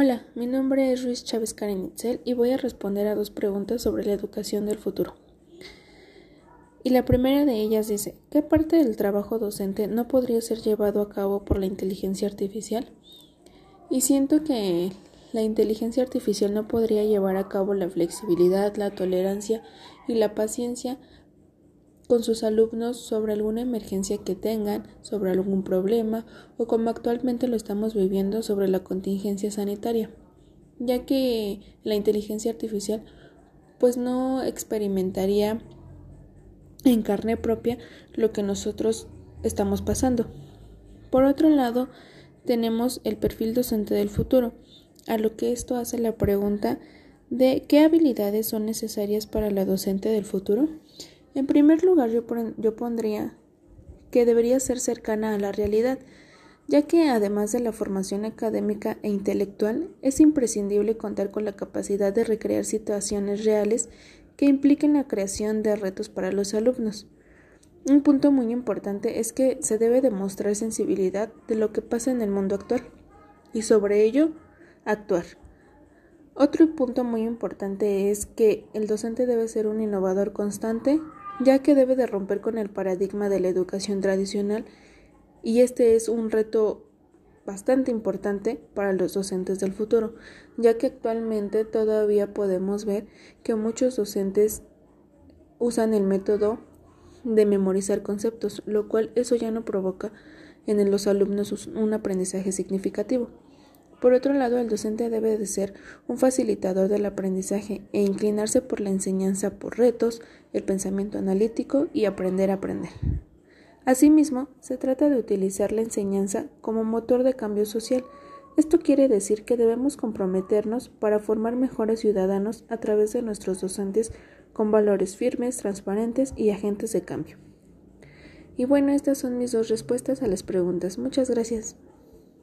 Hola, mi nombre es Ruiz Chávez Karen y voy a responder a dos preguntas sobre la educación del futuro. Y la primera de ellas dice, ¿qué parte del trabajo docente no podría ser llevado a cabo por la inteligencia artificial? Y siento que la inteligencia artificial no podría llevar a cabo la flexibilidad, la tolerancia y la paciencia con sus alumnos sobre alguna emergencia que tengan, sobre algún problema o como actualmente lo estamos viviendo sobre la contingencia sanitaria, ya que la inteligencia artificial pues no experimentaría en carne propia lo que nosotros estamos pasando. Por otro lado, tenemos el perfil docente del futuro, a lo que esto hace la pregunta de qué habilidades son necesarias para la docente del futuro. En primer lugar, yo, yo pondría que debería ser cercana a la realidad, ya que además de la formación académica e intelectual, es imprescindible contar con la capacidad de recrear situaciones reales que impliquen la creación de retos para los alumnos. Un punto muy importante es que se debe demostrar sensibilidad de lo que pasa en el mundo actual y sobre ello actuar. Otro punto muy importante es que el docente debe ser un innovador constante, ya que debe de romper con el paradigma de la educación tradicional y este es un reto bastante importante para los docentes del futuro, ya que actualmente todavía podemos ver que muchos docentes usan el método de memorizar conceptos, lo cual eso ya no provoca en los alumnos un aprendizaje significativo. Por otro lado, el docente debe de ser un facilitador del aprendizaje e inclinarse por la enseñanza por retos, el pensamiento analítico y aprender a aprender. Asimismo, se trata de utilizar la enseñanza como motor de cambio social. Esto quiere decir que debemos comprometernos para formar mejores ciudadanos a través de nuestros docentes con valores firmes, transparentes y agentes de cambio. Y bueno, estas son mis dos respuestas a las preguntas. Muchas gracias.